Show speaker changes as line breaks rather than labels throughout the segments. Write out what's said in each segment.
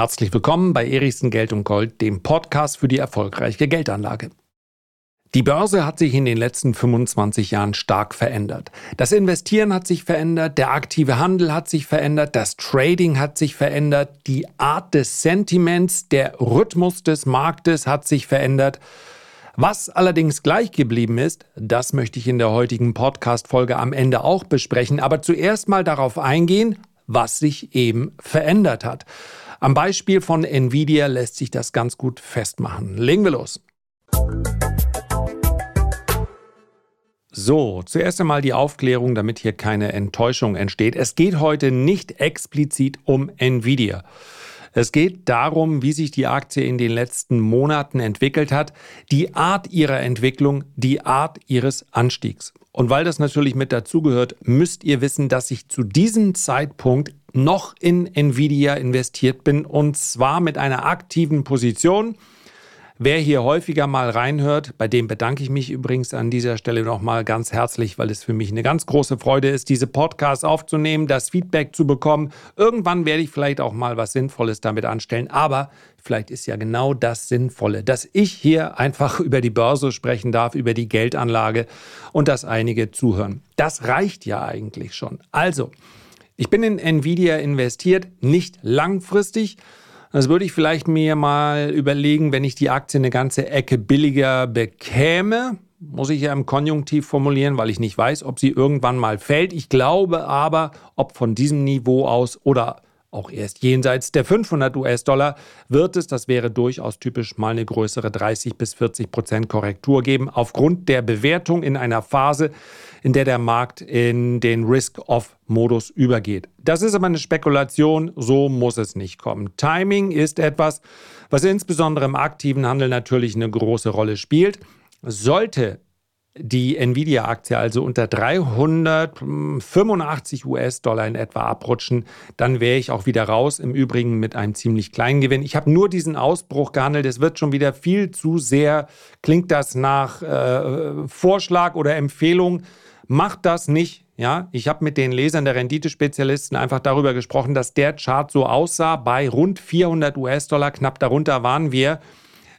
Herzlich willkommen bei Erichsen Geld und Gold, dem Podcast für die erfolgreiche Geldanlage. Die Börse hat sich in den letzten 25 Jahren stark verändert. Das Investieren hat sich verändert, der aktive Handel hat sich verändert, das Trading hat sich verändert, die Art des Sentiments, der Rhythmus des Marktes hat sich verändert. Was allerdings gleich geblieben ist, das möchte ich in der heutigen Podcast-Folge am Ende auch besprechen, aber zuerst mal darauf eingehen, was sich eben verändert hat. Am Beispiel von Nvidia lässt sich das ganz gut festmachen. Legen wir los. So, zuerst einmal die Aufklärung, damit hier keine Enttäuschung entsteht. Es geht heute nicht explizit um Nvidia. Es geht darum, wie sich die Aktie in den letzten Monaten entwickelt hat, die Art ihrer Entwicklung, die Art ihres Anstiegs. Und weil das natürlich mit dazugehört, müsst ihr wissen, dass ich zu diesem Zeitpunkt noch in Nvidia investiert bin und zwar mit einer aktiven Position. Wer hier häufiger mal reinhört, bei dem bedanke ich mich übrigens an dieser Stelle nochmal ganz herzlich, weil es für mich eine ganz große Freude ist, diese Podcasts aufzunehmen, das Feedback zu bekommen. Irgendwann werde ich vielleicht auch mal was Sinnvolles damit anstellen, aber vielleicht ist ja genau das Sinnvolle, dass ich hier einfach über die Börse sprechen darf, über die Geldanlage und dass einige zuhören. Das reicht ja eigentlich schon. Also, ich bin in Nvidia investiert, nicht langfristig, das würde ich vielleicht mir mal überlegen, wenn ich die Aktie eine ganze Ecke billiger bekäme. Muss ich ja im Konjunktiv formulieren, weil ich nicht weiß, ob sie irgendwann mal fällt. Ich glaube aber, ob von diesem Niveau aus oder auch erst jenseits der 500 US-Dollar wird es, das wäre durchaus typisch, mal eine größere 30 bis 40 Prozent Korrektur geben, aufgrund der Bewertung in einer Phase, in der der Markt in den Risk-Off-Modus übergeht. Das ist aber eine Spekulation, so muss es nicht kommen. Timing ist etwas, was insbesondere im aktiven Handel natürlich eine große Rolle spielt. Sollte die Nvidia-Aktie also unter 385 US-Dollar in etwa abrutschen, dann wäre ich auch wieder raus. Im Übrigen mit einem ziemlich kleinen Gewinn. Ich habe nur diesen Ausbruch gehandelt. Es wird schon wieder viel zu sehr, klingt das nach äh, Vorschlag oder Empfehlung. Macht das nicht. Ja, ich habe mit den Lesern der Renditespezialisten einfach darüber gesprochen, dass der Chart so aussah bei rund 400 US-Dollar, knapp darunter waren wir,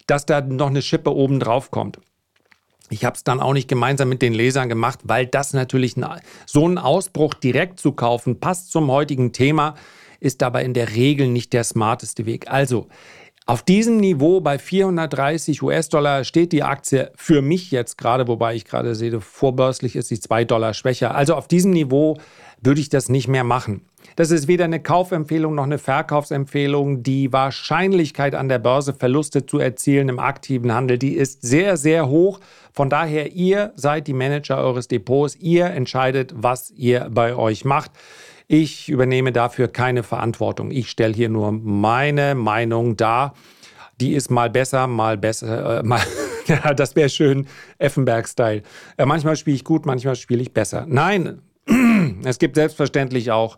dass da noch eine Schippe oben drauf kommt. Ich habe es dann auch nicht gemeinsam mit den Lesern gemacht, weil das natürlich so einen Ausbruch direkt zu kaufen, passt zum heutigen Thema, ist dabei in der Regel nicht der smarteste Weg. Also auf diesem Niveau bei 430 US-Dollar steht die Aktie für mich jetzt gerade, wobei ich gerade sehe, vorbörslich ist sie 2 Dollar schwächer. Also auf diesem Niveau würde ich das nicht mehr machen. Das ist weder eine Kaufempfehlung noch eine Verkaufsempfehlung. Die Wahrscheinlichkeit an der Börse Verluste zu erzielen im aktiven Handel, die ist sehr, sehr hoch. Von daher, ihr seid die Manager eures Depots. Ihr entscheidet, was ihr bei euch macht. Ich übernehme dafür keine Verantwortung. Ich stelle hier nur meine Meinung dar. Die ist mal besser, mal besser, äh, mal, ja, das wäre schön, Effenberg-Style. Äh, manchmal spiele ich gut, manchmal spiele ich besser. Nein, es gibt selbstverständlich auch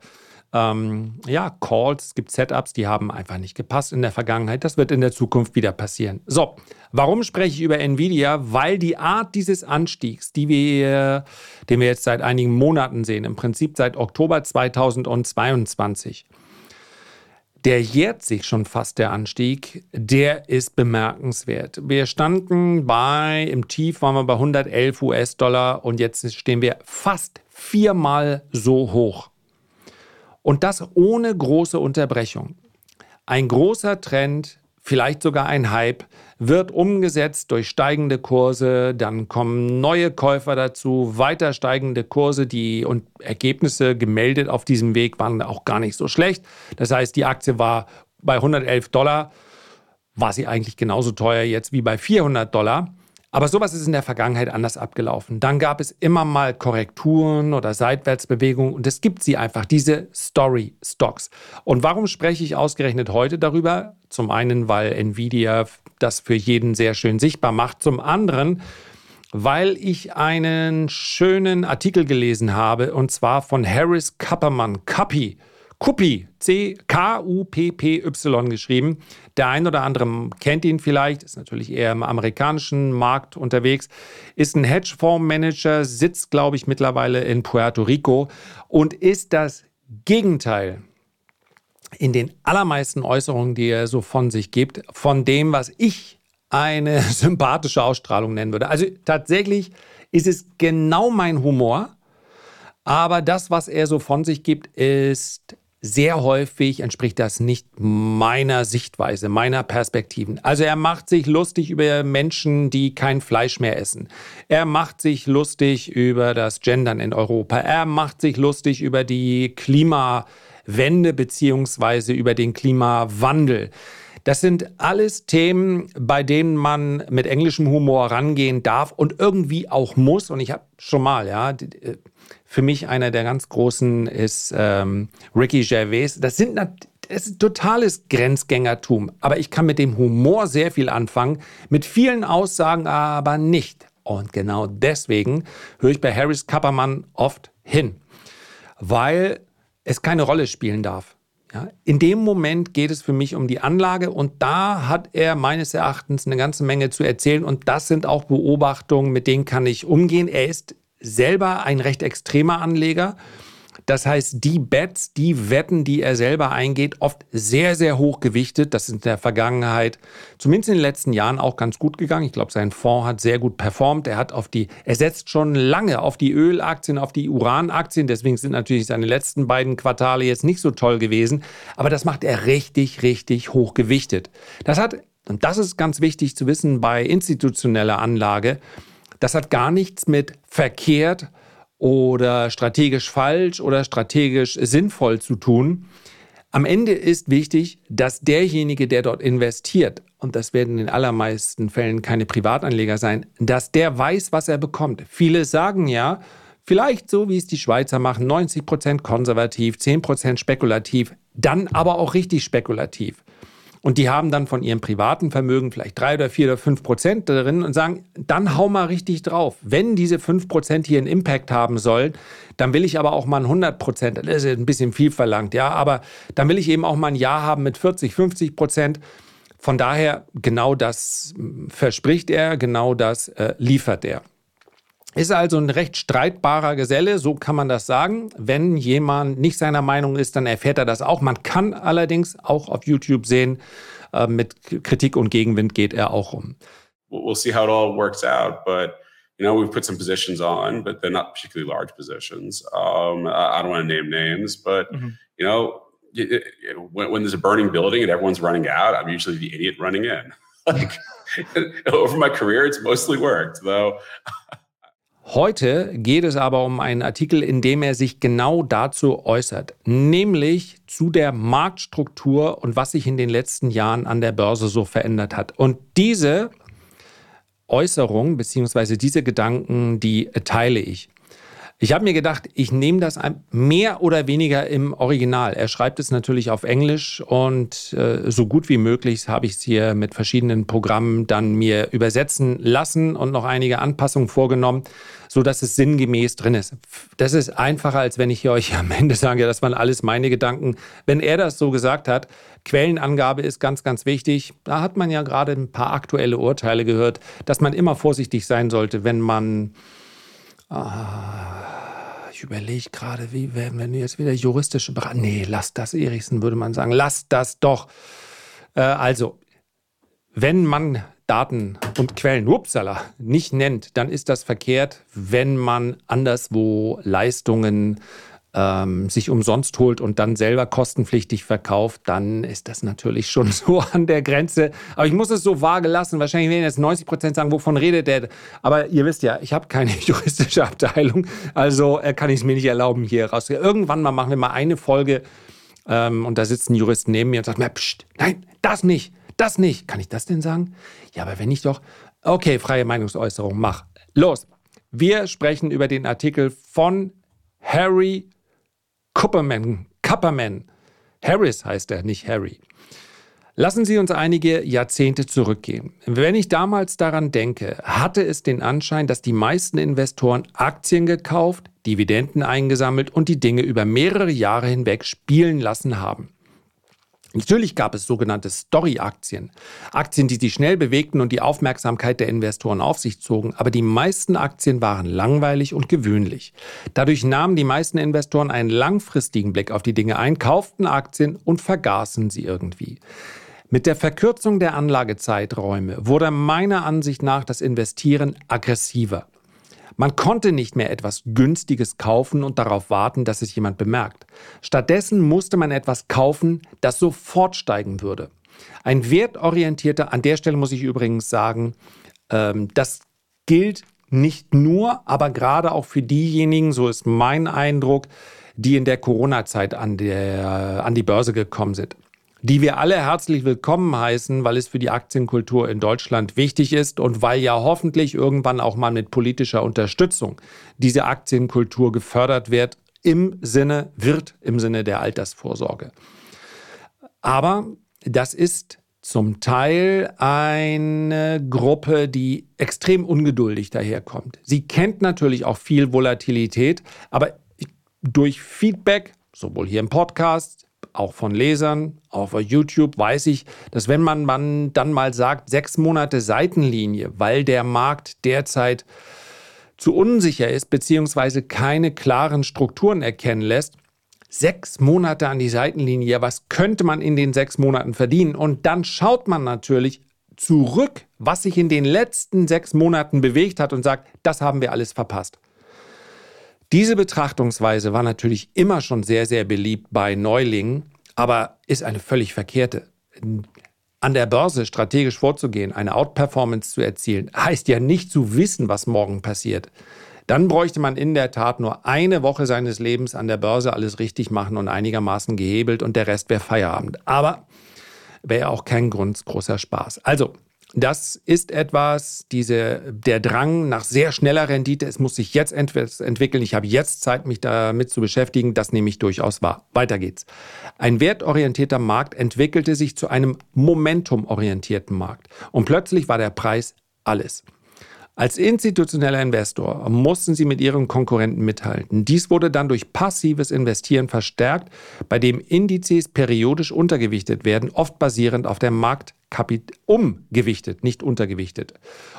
ähm, ja, Calls, es gibt Setups, die haben einfach nicht gepasst in der Vergangenheit. Das wird in der Zukunft wieder passieren. So, warum spreche ich über Nvidia? Weil die Art dieses Anstiegs, die wir, den wir jetzt seit einigen Monaten sehen, im Prinzip seit Oktober 2022, der jährt sich schon fast der Anstieg, der ist bemerkenswert. Wir standen bei, im Tief waren wir bei 111 US-Dollar und jetzt stehen wir fast viermal so hoch. Und das ohne große Unterbrechung. Ein großer Trend, vielleicht sogar ein Hype, wird umgesetzt durch steigende Kurse, dann kommen neue Käufer dazu, weiter steigende Kurse, die und Ergebnisse gemeldet auf diesem Weg waren auch gar nicht so schlecht. Das heißt, die Aktie war bei 111 Dollar, war sie eigentlich genauso teuer jetzt wie bei 400 Dollar. Aber sowas ist in der Vergangenheit anders abgelaufen. Dann gab es immer mal Korrekturen oder Seitwärtsbewegungen und es gibt sie einfach, diese Story-Stocks. Und warum spreche ich ausgerechnet heute darüber? Zum einen, weil Nvidia das für jeden sehr schön sichtbar macht. Zum anderen, weil ich einen schönen Artikel gelesen habe und zwar von Harris Kappermann, Kappy. Kuppi, C-K-U-P-P-Y geschrieben. Der ein oder andere kennt ihn vielleicht, ist natürlich eher im amerikanischen Markt unterwegs, ist ein Hedgefondsmanager, sitzt, glaube ich, mittlerweile in Puerto Rico und ist das Gegenteil in den allermeisten Äußerungen, die er so von sich gibt, von dem, was ich eine sympathische Ausstrahlung nennen würde. Also tatsächlich ist es genau mein Humor, aber das, was er so von sich gibt, ist sehr häufig entspricht das nicht meiner Sichtweise, meiner Perspektiven. Also er macht sich lustig über Menschen, die kein Fleisch mehr essen. Er macht sich lustig über das Gendern in Europa. Er macht sich lustig über die Klimawende beziehungsweise über den Klimawandel. Das sind alles Themen, bei denen man mit englischem Humor rangehen darf und irgendwie auch muss. Und ich habe schon mal, ja, für mich einer der ganz großen ist ähm, Ricky Gervais. Das sind das ist totales Grenzgängertum, aber ich kann mit dem Humor sehr viel anfangen, mit vielen Aussagen aber nicht. Und genau deswegen höre ich bei Harris Kappermann oft hin, weil es keine Rolle spielen darf. Ja, in dem Moment geht es für mich um die Anlage und da hat er meines Erachtens eine ganze Menge zu erzählen und das sind auch Beobachtungen, mit denen kann ich umgehen. Er ist selber ein recht extremer Anleger. Das heißt, die Bets, die Wetten, die er selber eingeht, oft sehr, sehr hoch gewichtet. Das ist in der Vergangenheit, zumindest in den letzten Jahren, auch ganz gut gegangen. Ich glaube, sein Fonds hat sehr gut performt. Er hat auf die, er setzt schon lange auf die Ölaktien, auf die Uranaktien. Deswegen sind natürlich seine letzten beiden Quartale jetzt nicht so toll gewesen. Aber das macht er richtig, richtig hoch gewichtet. Das hat, und das ist ganz wichtig zu wissen bei institutioneller Anlage, das hat gar nichts mit verkehrt oder strategisch falsch oder strategisch sinnvoll zu tun. Am Ende ist wichtig, dass derjenige, der dort investiert, und das werden in den allermeisten Fällen keine Privatanleger sein, dass der weiß, was er bekommt. Viele sagen ja, vielleicht so wie es die Schweizer machen, 90 Prozent konservativ, 10 Prozent spekulativ, dann aber auch richtig spekulativ. Und die haben dann von ihrem privaten Vermögen vielleicht drei oder vier oder fünf Prozent drin und sagen, dann hau mal richtig drauf. Wenn diese fünf Prozent hier einen Impact haben sollen, dann will ich aber auch mal ein 100 Prozent. Das ist ein bisschen viel verlangt, ja. Aber dann will ich eben auch mal ein Jahr haben mit 40, 50 Prozent. Von daher, genau das verspricht er, genau das äh, liefert er. Ist also ein recht streitbarer Geselle, so kann man das sagen. Wenn jemand nicht seiner Meinung ist, dann erfährt er das auch. Man kann allerdings auch auf YouTube sehen, äh, mit Kritik und Gegenwind geht er auch um.
We'll see how it all works out, but you know, we've put some positions on, but they're not particularly large positions. Um, I don't want to name names, but mm -hmm. you know, when, when, there's a burning building and everyone's running out, I'm usually the idiot running in. like over my career, it's mostly worked, though.
Heute geht es aber um einen Artikel, in dem er sich genau dazu äußert, nämlich zu der Marktstruktur und was sich in den letzten Jahren an der Börse so verändert hat. Und diese Äußerung bzw. diese Gedanken, die teile ich. Ich habe mir gedacht, ich nehme das mehr oder weniger im Original. Er schreibt es natürlich auf Englisch und äh, so gut wie möglich habe ich es hier mit verschiedenen Programmen dann mir übersetzen lassen und noch einige Anpassungen vorgenommen, sodass es sinngemäß drin ist. Das ist einfacher, als wenn ich hier euch am Ende sage, das waren alles meine Gedanken. Wenn er das so gesagt hat, Quellenangabe ist ganz, ganz wichtig. Da hat man ja gerade ein paar aktuelle Urteile gehört, dass man immer vorsichtig sein sollte, wenn man Ah, ich überlege gerade, wie werden wir jetzt wieder juristische Beratung. Nee, lass das, Erichsen, würde man sagen. Lass das doch. Äh, also, wenn man Daten und Quellen, upsala, nicht nennt, dann ist das verkehrt, wenn man anderswo Leistungen ähm, sich umsonst holt und dann selber kostenpflichtig verkauft, dann ist das natürlich schon so an der Grenze. Aber ich muss es so vage lassen. Wahrscheinlich werden jetzt 90 Prozent sagen, wovon redet der? Aber ihr wisst ja, ich habe keine juristische Abteilung, also äh, kann ich es mir nicht erlauben, hier raus. Irgendwann mal machen wir mal eine Folge ähm, und da sitzt ein Jurist neben mir und sagt Psst, nein, das nicht, das nicht. Kann ich das denn sagen? Ja, aber wenn ich doch. Okay, freie Meinungsäußerung, mach. Los. Wir sprechen über den Artikel von Harry Kupperman, Kupperman. Harris heißt er, nicht Harry. Lassen Sie uns einige Jahrzehnte zurückgehen. Wenn ich damals daran denke, hatte es den Anschein, dass die meisten Investoren Aktien gekauft, Dividenden eingesammelt und die Dinge über mehrere Jahre hinweg spielen lassen haben. Natürlich gab es sogenannte Story-Aktien, Aktien, die sich schnell bewegten und die Aufmerksamkeit der Investoren auf sich zogen, aber die meisten Aktien waren langweilig und gewöhnlich. Dadurch nahmen die meisten Investoren einen langfristigen Blick auf die Dinge ein, kauften Aktien und vergaßen sie irgendwie. Mit der Verkürzung der Anlagezeiträume wurde meiner Ansicht nach das Investieren aggressiver. Man konnte nicht mehr etwas Günstiges kaufen und darauf warten, dass es jemand bemerkt. Stattdessen musste man etwas kaufen, das sofort steigen würde. Ein wertorientierter, an der Stelle muss ich übrigens sagen, ähm, das gilt nicht nur, aber gerade auch für diejenigen, so ist mein Eindruck, die in der Corona-Zeit an, an die Börse gekommen sind die wir alle herzlich willkommen heißen, weil es für die Aktienkultur in Deutschland wichtig ist und weil ja hoffentlich irgendwann auch mal mit politischer Unterstützung diese Aktienkultur gefördert wird im Sinne, wird im Sinne der Altersvorsorge. Aber das ist zum Teil eine Gruppe, die extrem ungeduldig daherkommt. Sie kennt natürlich auch viel Volatilität, aber durch Feedback, sowohl hier im Podcast, auch von Lesern, auch auf YouTube weiß ich, dass wenn man, man dann mal sagt, sechs Monate Seitenlinie, weil der Markt derzeit zu unsicher ist, beziehungsweise keine klaren Strukturen erkennen lässt, sechs Monate an die Seitenlinie, was könnte man in den sechs Monaten verdienen? Und dann schaut man natürlich zurück, was sich in den letzten sechs Monaten bewegt hat und sagt, das haben wir alles verpasst. Diese Betrachtungsweise war natürlich immer schon sehr, sehr beliebt bei Neulingen, aber ist eine völlig verkehrte. An der Börse strategisch vorzugehen, eine Outperformance zu erzielen, heißt ja nicht zu wissen, was morgen passiert. Dann bräuchte man in der Tat nur eine Woche seines Lebens an der Börse alles richtig machen und einigermaßen gehebelt und der Rest wäre Feierabend. Aber wäre auch kein Grund großer Spaß. Also, das ist etwas, diese, der Drang nach sehr schneller Rendite, es muss sich jetzt ent entwickeln, ich habe jetzt Zeit, mich damit zu beschäftigen, das nehme ich durchaus wahr. Weiter geht's. Ein wertorientierter Markt entwickelte sich zu einem momentumorientierten Markt und plötzlich war der Preis alles. Als institutioneller Investor mussten sie mit ihren Konkurrenten mithalten. Dies wurde dann durch passives Investieren verstärkt, bei dem Indizes periodisch untergewichtet werden, oft basierend auf der Marktkapitalisierung, umgewichtet, nicht untergewichtet,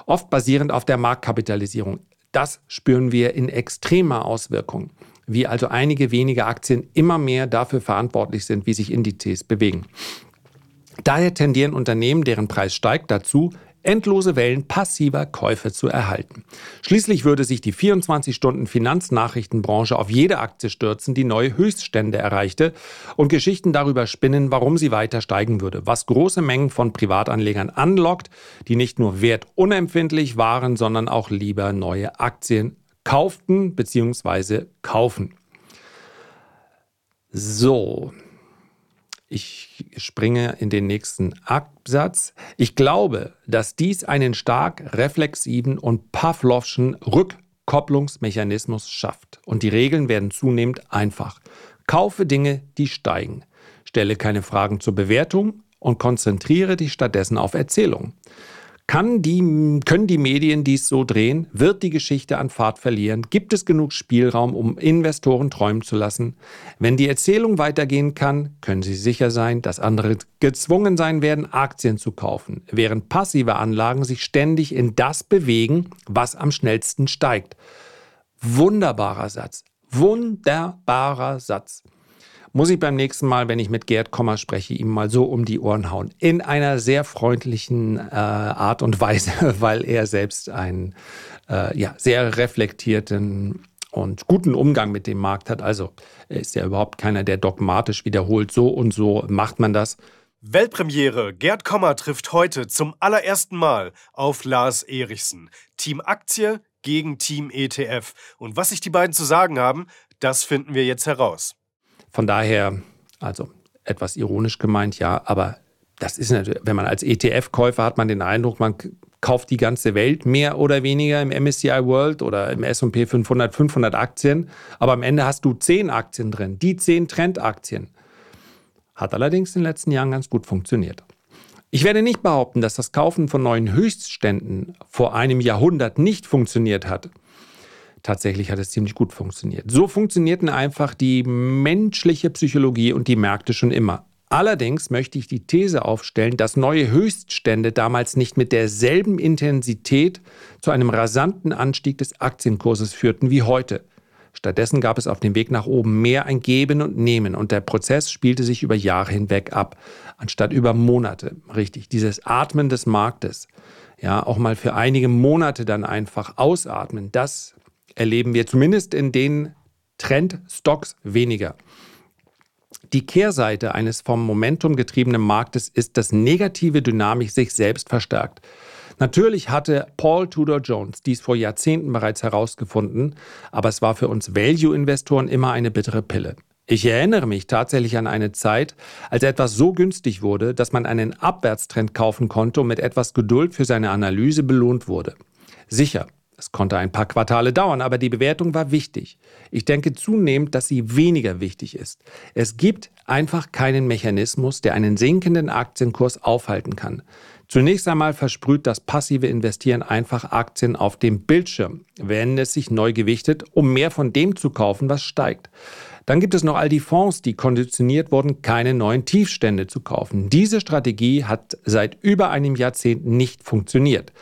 oft basierend auf der Marktkapitalisierung. Das spüren wir in extremer Auswirkung, wie also einige wenige Aktien immer mehr dafür verantwortlich sind, wie sich Indizes bewegen. Daher tendieren Unternehmen, deren Preis steigt, dazu, endlose Wellen passiver Käufe zu erhalten. Schließlich würde sich die 24-Stunden-Finanznachrichtenbranche auf jede Aktie stürzen, die neue Höchststände erreichte und Geschichten darüber spinnen, warum sie weiter steigen würde, was große Mengen von Privatanlegern anlockt, die nicht nur wertunempfindlich waren, sondern auch lieber neue Aktien kauften bzw. kaufen. So, ich springe in den nächsten Absatz. Ich glaube, dass dies einen stark reflexiven und Pavlovschen Rückkopplungsmechanismus schafft. Und die Regeln werden zunehmend einfach. Kaufe Dinge, die steigen. Stelle keine Fragen zur Bewertung und konzentriere dich stattdessen auf Erzählungen. Kann die, können die Medien dies so drehen? Wird die Geschichte an Fahrt verlieren? Gibt es genug Spielraum, um Investoren träumen zu lassen? Wenn die Erzählung weitergehen kann, können Sie sicher sein, dass andere gezwungen sein werden, Aktien zu kaufen, während passive Anlagen sich ständig in das bewegen, was am schnellsten steigt. Wunderbarer Satz. Wunderbarer Satz muss ich beim nächsten Mal, wenn ich mit Gerd Kommer spreche, ihm mal so um die Ohren hauen. In einer sehr freundlichen äh, Art und Weise, weil er selbst einen äh, ja, sehr reflektierten und guten Umgang mit dem Markt hat. Also er ist ja überhaupt keiner, der dogmatisch wiederholt, so und so macht man das.
Weltpremiere. Gerd Kommer trifft heute zum allerersten Mal auf Lars Erichsen. Team Aktie gegen Team ETF. Und was sich die beiden zu sagen haben, das finden wir jetzt heraus.
Von daher, also etwas ironisch gemeint, ja, aber das ist natürlich, wenn man als ETF-Käufer hat man den Eindruck, man kauft die ganze Welt mehr oder weniger im MSCI World oder im S&P 500, 500 Aktien, aber am Ende hast du 10 Aktien drin, die 10 Trendaktien. Hat allerdings in den letzten Jahren ganz gut funktioniert. Ich werde nicht behaupten, dass das Kaufen von neuen Höchstständen vor einem Jahrhundert nicht funktioniert hat tatsächlich hat es ziemlich gut funktioniert. So funktionierten einfach die menschliche Psychologie und die Märkte schon immer. Allerdings möchte ich die These aufstellen, dass neue Höchststände damals nicht mit derselben Intensität zu einem rasanten Anstieg des Aktienkurses führten wie heute. Stattdessen gab es auf dem Weg nach oben mehr ein Geben und Nehmen und der Prozess spielte sich über Jahre hinweg ab, anstatt über Monate. Richtig, dieses Atmen des Marktes. Ja, auch mal für einige Monate dann einfach ausatmen. Das erleben wir zumindest in den Trendstocks weniger. Die Kehrseite eines vom Momentum getriebenen Marktes ist, dass negative Dynamik sich selbst verstärkt. Natürlich hatte Paul Tudor Jones dies vor Jahrzehnten bereits herausgefunden, aber es war für uns Value-Investoren immer eine bittere Pille. Ich erinnere mich tatsächlich an eine Zeit, als etwas so günstig wurde, dass man einen Abwärtstrend kaufen konnte und mit etwas Geduld für seine Analyse belohnt wurde. Sicher, es konnte ein paar Quartale dauern, aber die Bewertung war wichtig. Ich denke zunehmend, dass sie weniger wichtig ist. Es gibt einfach keinen Mechanismus, der einen sinkenden Aktienkurs aufhalten kann. Zunächst einmal versprüht das passive Investieren einfach Aktien auf dem Bildschirm, wenn es sich neu gewichtet, um mehr von dem zu kaufen, was steigt. Dann gibt es noch all die Fonds, die konditioniert wurden, keine neuen Tiefstände zu kaufen. Diese Strategie hat seit über einem Jahrzehnt nicht funktioniert.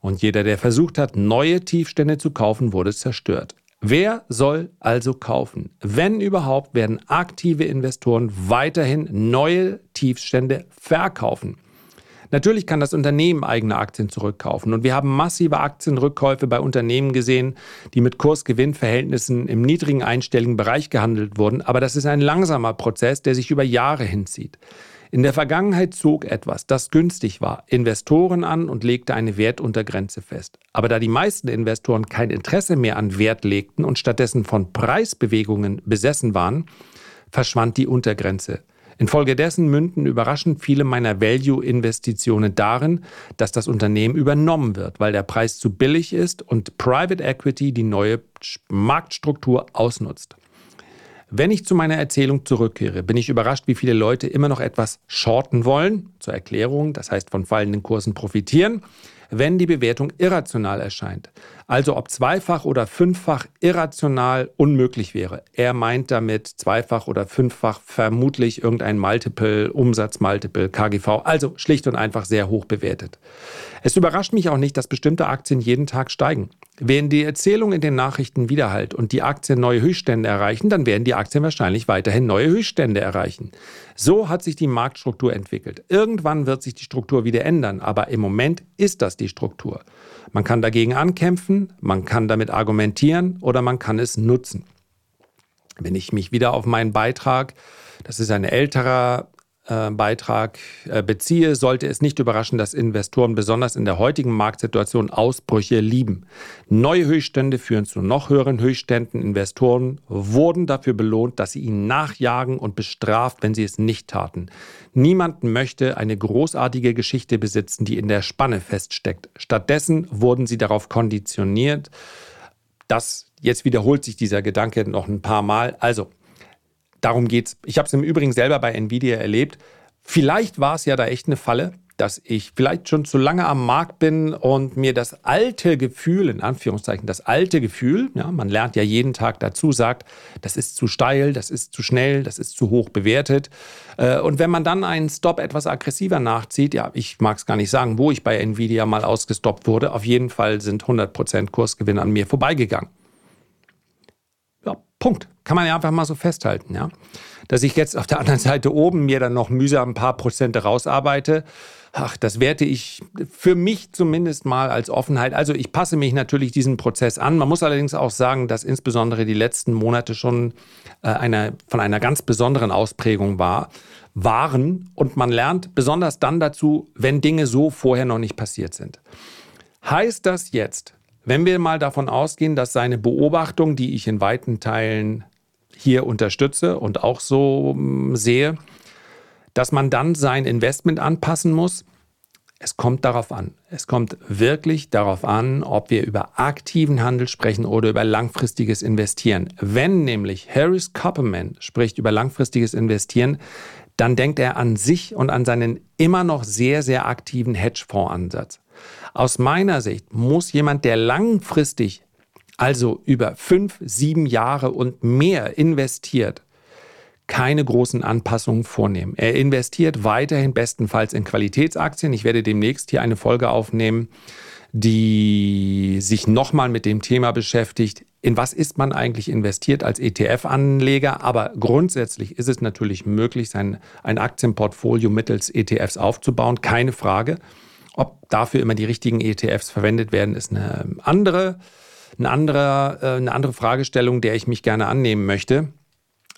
Und jeder, der versucht hat, neue Tiefstände zu kaufen, wurde zerstört. Wer soll also kaufen? Wenn überhaupt, werden aktive Investoren weiterhin neue Tiefstände verkaufen. Natürlich kann das Unternehmen eigene Aktien zurückkaufen. Und wir haben massive Aktienrückkäufe bei Unternehmen gesehen, die mit Kursgewinnverhältnissen im niedrigen einstelligen Bereich gehandelt wurden. Aber das ist ein langsamer Prozess, der sich über Jahre hinzieht. In der Vergangenheit zog etwas, das günstig war, Investoren an und legte eine Wertuntergrenze fest. Aber da die meisten Investoren kein Interesse mehr an Wert legten und stattdessen von Preisbewegungen besessen waren, verschwand die Untergrenze. Infolgedessen münden überraschend viele meiner Value-Investitionen darin, dass das Unternehmen übernommen wird, weil der Preis zu billig ist und Private Equity die neue Marktstruktur ausnutzt. Wenn ich zu meiner Erzählung zurückkehre, bin ich überrascht, wie viele Leute immer noch etwas shorten wollen, zur Erklärung, das heißt von fallenden Kursen profitieren, wenn die Bewertung irrational erscheint. Also ob zweifach oder fünffach irrational unmöglich wäre. Er meint damit zweifach oder fünffach vermutlich irgendein Multiple, Umsatzmultiple, KGV, also schlicht und einfach sehr hoch bewertet. Es überrascht mich auch nicht, dass bestimmte Aktien jeden Tag steigen. Wenn die Erzählung in den Nachrichten widerhallt und die Aktien neue Höchststände erreichen, dann werden die Aktien wahrscheinlich weiterhin neue Höchststände erreichen. So hat sich die Marktstruktur entwickelt. Irgendwann wird sich die Struktur wieder ändern, aber im Moment ist das die Struktur. Man kann dagegen ankämpfen, man kann damit argumentieren oder man kann es nutzen. Wenn ich mich wieder auf meinen Beitrag, das ist ein älterer Beitrag äh, beziehe, sollte es nicht überraschen, dass Investoren besonders in der heutigen Marktsituation Ausbrüche lieben. Neue Höchststände führen zu noch höheren Höchstständen. Investoren wurden dafür belohnt, dass sie ihnen nachjagen und bestraft, wenn sie es nicht taten. Niemand möchte eine großartige Geschichte besitzen, die in der Spanne feststeckt. Stattdessen wurden sie darauf konditioniert, dass jetzt wiederholt sich dieser Gedanke noch ein paar Mal. Also Darum geht's. Ich habe es im Übrigen selber bei Nvidia erlebt. Vielleicht war es ja da echt eine Falle, dass ich vielleicht schon zu lange am Markt bin und mir das alte Gefühl, in Anführungszeichen, das alte Gefühl, ja, man lernt ja jeden Tag dazu, sagt, das ist zu steil, das ist zu schnell, das ist zu hoch bewertet. Äh, und wenn man dann einen Stop etwas aggressiver nachzieht, ja, ich mag es gar nicht sagen, wo ich bei Nvidia mal ausgestoppt wurde, auf jeden Fall sind 100% Kursgewinn an mir vorbeigegangen. Ja, Punkt. Kann man ja einfach mal so festhalten, ja. Dass ich jetzt auf der anderen Seite oben mir dann noch mühsam ein paar Prozente rausarbeite, ach, das werte ich für mich zumindest mal als Offenheit. Also ich passe mich natürlich diesem Prozess an. Man muss allerdings auch sagen, dass insbesondere die letzten Monate schon äh, eine, von einer ganz besonderen Ausprägung war, waren und man lernt besonders dann dazu, wenn Dinge so vorher noch nicht passiert sind. Heißt das jetzt, wenn wir mal davon ausgehen, dass seine Beobachtung, die ich in weiten Teilen hier unterstütze und auch so mm, sehe, dass man dann sein Investment anpassen muss. Es kommt darauf an. Es kommt wirklich darauf an, ob wir über aktiven Handel sprechen oder über langfristiges Investieren. Wenn nämlich Harris Copperman spricht über langfristiges Investieren, dann denkt er an sich und an seinen immer noch sehr, sehr aktiven Hedgefonds-Ansatz. Aus meiner Sicht muss jemand, der langfristig also über fünf, sieben Jahre und mehr investiert, keine großen Anpassungen vornehmen. Er investiert weiterhin bestenfalls in Qualitätsaktien. Ich werde demnächst hier eine Folge aufnehmen, die sich nochmal mit dem Thema beschäftigt, in was ist man eigentlich investiert als ETF-Anleger. Aber grundsätzlich ist es natürlich möglich, sein, ein Aktienportfolio mittels ETFs aufzubauen, keine Frage. Ob dafür immer die richtigen ETFs verwendet werden, ist eine andere, eine andere, äh, eine andere Fragestellung, der ich mich gerne annehmen möchte.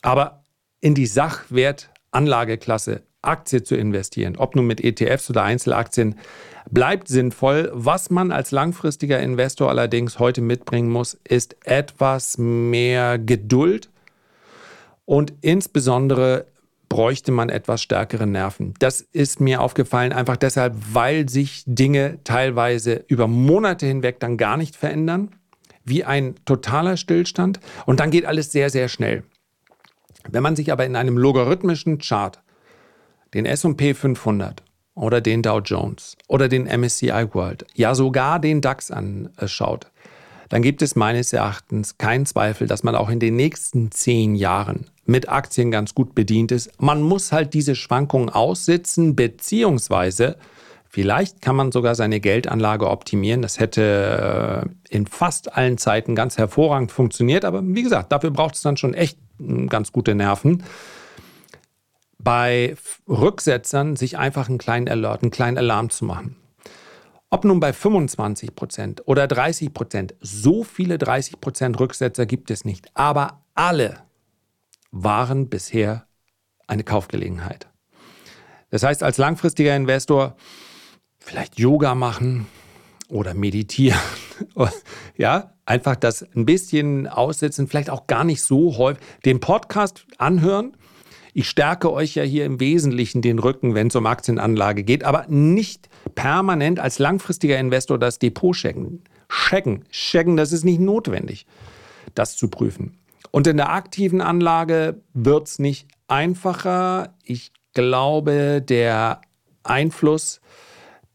Aber in die Sachwertanlageklasse Aktie zu investieren, ob nun mit ETFs oder Einzelaktien, bleibt sinnvoll. Was man als langfristiger Investor allerdings heute mitbringen muss, ist etwas mehr Geduld und insbesondere bräuchte man etwas stärkere Nerven. Das ist mir aufgefallen, einfach deshalb, weil sich Dinge teilweise über Monate hinweg dann gar nicht verändern, wie ein totaler Stillstand und dann geht alles sehr, sehr schnell. Wenn man sich aber in einem logarithmischen Chart den SP 500 oder den Dow Jones oder den MSCI World, ja sogar den DAX anschaut, dann gibt es meines Erachtens keinen Zweifel, dass man auch in den nächsten zehn Jahren mit Aktien ganz gut bedient ist. Man muss halt diese Schwankungen aussitzen, beziehungsweise vielleicht kann man sogar seine Geldanlage optimieren. Das hätte äh, in fast allen Zeiten ganz hervorragend funktioniert, aber wie gesagt, dafür braucht es dann schon echt hm, ganz gute Nerven bei Rücksetzern sich einfach einen kleinen Alert, einen kleinen Alarm zu machen. Ob nun bei 25 Prozent oder 30 Prozent, so viele 30 Prozent Rücksetzer gibt es nicht. Aber alle waren bisher eine Kaufgelegenheit. Das heißt, als langfristiger Investor vielleicht Yoga machen oder meditieren. ja, einfach das ein bisschen aussitzen, vielleicht auch gar nicht so häufig. Den Podcast anhören, ich stärke euch ja hier im Wesentlichen den Rücken, wenn es um Aktienanlage geht, aber nicht permanent als langfristiger Investor das Depot checken. Checken, checken, das ist nicht notwendig, das zu prüfen. Und in der aktiven Anlage wird es nicht einfacher. Ich glaube, der Einfluss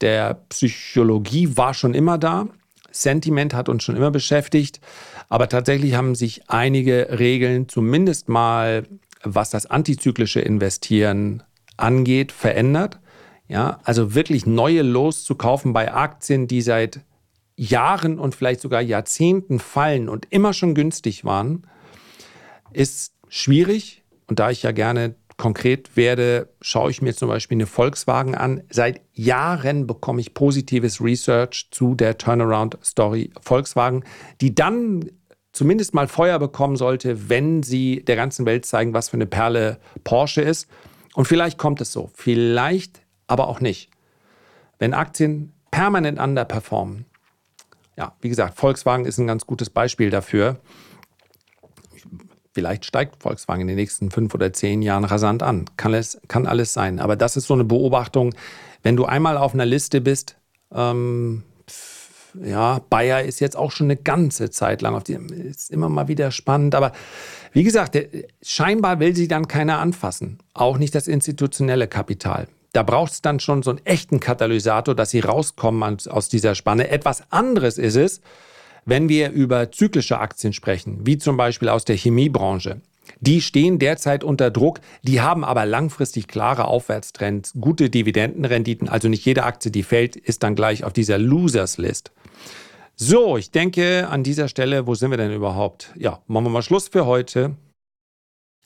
der Psychologie war schon immer da. Sentiment hat uns schon immer beschäftigt. Aber tatsächlich haben sich einige Regeln zumindest mal was das antizyklische Investieren angeht, verändert. Ja, also wirklich neue loszukaufen bei Aktien, die seit Jahren und vielleicht sogar Jahrzehnten fallen und immer schon günstig waren, ist schwierig. Und da ich ja gerne konkret werde, schaue ich mir zum Beispiel eine Volkswagen an. Seit Jahren bekomme ich positives Research zu der Turnaround-Story Volkswagen, die dann zumindest mal Feuer bekommen sollte, wenn sie der ganzen Welt zeigen, was für eine Perle Porsche ist. Und vielleicht kommt es so, vielleicht aber auch nicht. Wenn Aktien permanent underperformen, ja, wie gesagt, Volkswagen ist ein ganz gutes Beispiel dafür. Vielleicht steigt Volkswagen in den nächsten fünf oder zehn Jahren rasant an. Kann, es, kann alles sein. Aber das ist so eine Beobachtung. Wenn du einmal auf einer Liste bist, ähm, ja, Bayer ist jetzt auch schon eine ganze Zeit lang auf die, ist immer mal wieder spannend, aber wie gesagt, scheinbar will sie dann keiner anfassen, auch nicht das institutionelle Kapital. Da braucht es dann schon so einen echten Katalysator, dass sie rauskommen aus dieser Spanne. Etwas anderes ist es, wenn wir über zyklische Aktien sprechen, wie zum Beispiel aus der Chemiebranche. Die stehen derzeit unter Druck, die haben aber langfristig klare Aufwärtstrends, gute Dividendenrenditen. Also nicht jede Aktie, die fällt, ist dann gleich auf dieser Losers List. So, ich denke an dieser Stelle, wo sind wir denn überhaupt? Ja, machen wir mal Schluss für heute.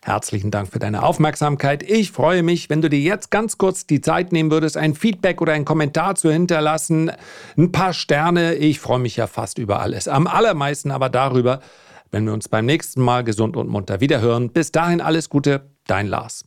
Herzlichen Dank für deine Aufmerksamkeit. Ich freue mich, wenn du dir jetzt ganz kurz die Zeit nehmen würdest, ein Feedback oder einen Kommentar zu hinterlassen. Ein paar Sterne. Ich freue mich ja fast über alles. Am allermeisten aber darüber, wenn wir uns beim nächsten Mal gesund und munter wiederhören. Bis dahin alles Gute, dein Lars.